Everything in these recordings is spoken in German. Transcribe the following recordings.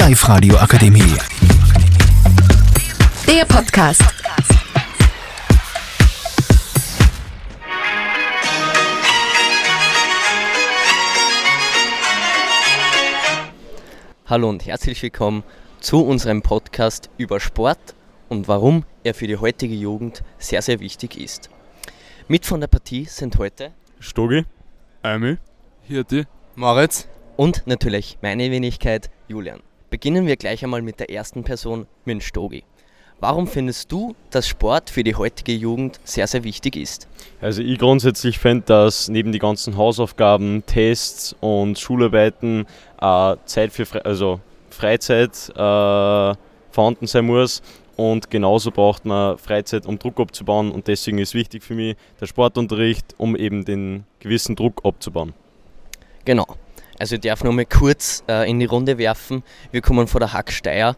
Live-Radio Akademie. Der Podcast. Hallo und herzlich willkommen zu unserem Podcast über Sport und warum er für die heutige Jugend sehr, sehr wichtig ist. Mit von der Partie sind heute Stogi, Emil, Hirti, Moritz und natürlich meine Wenigkeit Julian. Beginnen wir gleich einmal mit der ersten Person, mit Stogi. Warum findest du, dass Sport für die heutige Jugend sehr, sehr wichtig ist? Also ich grundsätzlich finde, dass neben die ganzen Hausaufgaben, Tests und Schularbeiten äh, Zeit für Fre also Freizeit äh, vorhanden sein muss. Und genauso braucht man Freizeit, um Druck abzubauen. Und deswegen ist wichtig für mich der Sportunterricht, um eben den gewissen Druck abzubauen. Genau. Also ich darf noch mal kurz äh, in die Runde werfen. Wir kommen von der Hack Steyr.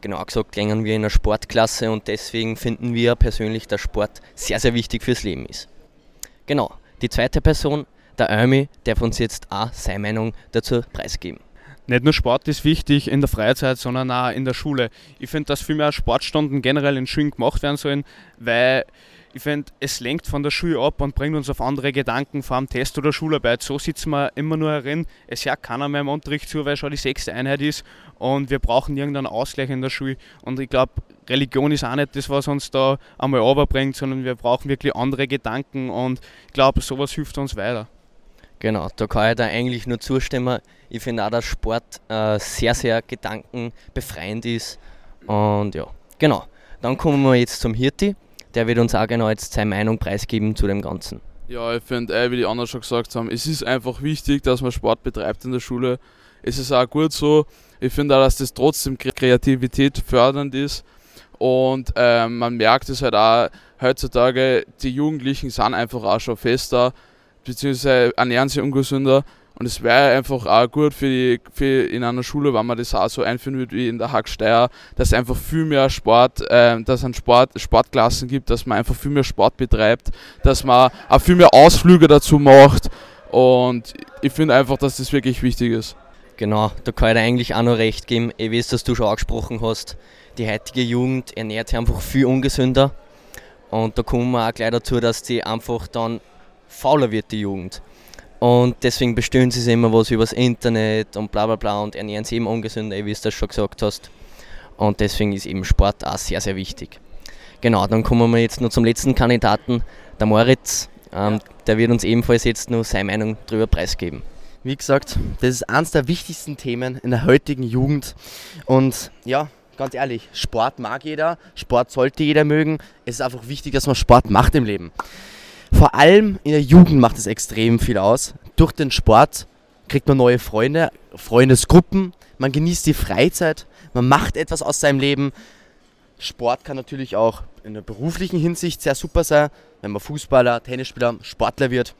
Genau gesagt, gängen wir in einer Sportklasse und deswegen finden wir persönlich, dass Sport sehr, sehr wichtig fürs Leben ist. Genau. Die zweite Person, der Ömi, darf uns jetzt auch seine Meinung dazu preisgeben. Nicht nur Sport ist wichtig in der Freizeit, sondern auch in der Schule. Ich finde, dass viel mehr Sportstunden generell in Schulen gemacht werden sollen, weil ich finde, es lenkt von der Schule ab und bringt uns auf andere Gedanken, vor allem Test oder Schularbeit. So sitzen wir immer nur herin. Es hört keiner mehr im Unterricht zu, weil schon die sechste Einheit ist und wir brauchen irgendeinen Ausgleich in der Schule. Und ich glaube, Religion ist auch nicht das, was uns da einmal runterbringt, sondern wir brauchen wirklich andere Gedanken und ich glaube, sowas hilft uns weiter. Genau, da kann ich da eigentlich nur zustimmen. Ich finde auch, dass Sport äh, sehr, sehr gedankenbefreiend ist. Und ja, genau. Dann kommen wir jetzt zum Hirti. Der wird uns auch genau jetzt seine Meinung preisgeben zu dem Ganzen. Ja, ich finde, äh, wie die anderen schon gesagt haben, es ist einfach wichtig, dass man Sport betreibt in der Schule. Es ist auch gut so. Ich finde auch, dass das trotzdem Kreativität fördernd ist. Und äh, man merkt es halt auch heutzutage, die Jugendlichen sind einfach auch schon fester beziehungsweise ernähren sich ungesünder. Und es wäre einfach auch gut für, die, für in einer Schule, wenn man das auch so einführen würde wie in der Hacksteier, dass es einfach viel mehr Sport, äh, dass es Sport, Sportklassen gibt, dass man einfach viel mehr Sport betreibt, dass man auch viel mehr Ausflüge dazu macht. Und ich finde einfach, dass das wirklich wichtig ist. Genau, da kann ich dir eigentlich auch noch recht geben. Ich weiß, dass du schon angesprochen hast, die heutige Jugend ernährt sich einfach viel ungesünder. Und da kommen wir auch gleich dazu, dass die einfach dann fauler wird, die Jugend. Und deswegen bestellen sie sich immer was übers Internet und bla bla bla und ernähren sich eben ungesünder, wie du das schon gesagt hast. Und deswegen ist eben Sport auch sehr, sehr wichtig. Genau, dann kommen wir jetzt noch zum letzten Kandidaten, der Moritz. Ähm, der wird uns ebenfalls jetzt noch seine Meinung darüber preisgeben. Wie gesagt, das ist eines der wichtigsten Themen in der heutigen Jugend. Und ja, ganz ehrlich, Sport mag jeder, Sport sollte jeder mögen. Es ist einfach wichtig, dass man Sport macht im Leben. Vor allem in der Jugend macht es extrem viel aus. Durch den Sport kriegt man neue Freunde, Freundesgruppen, man genießt die Freizeit, man macht etwas aus seinem Leben. Sport kann natürlich auch in der beruflichen Hinsicht sehr super sein, wenn man Fußballer, Tennisspieler, Sportler wird.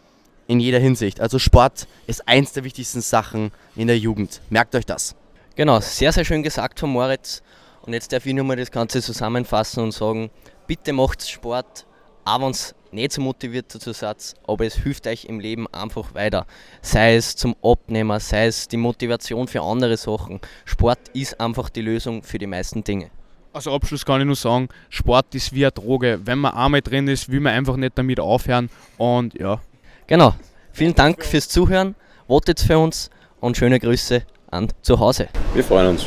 In jeder Hinsicht. Also Sport ist eins der wichtigsten Sachen in der Jugend. Merkt euch das. Genau, sehr, sehr schön gesagt von Moritz. Und jetzt darf ich nochmal das Ganze zusammenfassen und sagen, bitte macht Sport, auch wenn es nicht so motiviert dazu seid, aber es hilft euch im Leben einfach weiter. Sei es zum Abnehmen, sei es die Motivation für andere Sachen. Sport ist einfach die Lösung für die meisten Dinge. Als Abschluss kann ich nur sagen, Sport ist wie eine Droge. Wenn man einmal drin ist, will man einfach nicht damit aufhören. Und ja. Genau. Vielen Dank fürs Zuhören. Votet für uns und schöne Grüße an zu Hause. Wir freuen uns.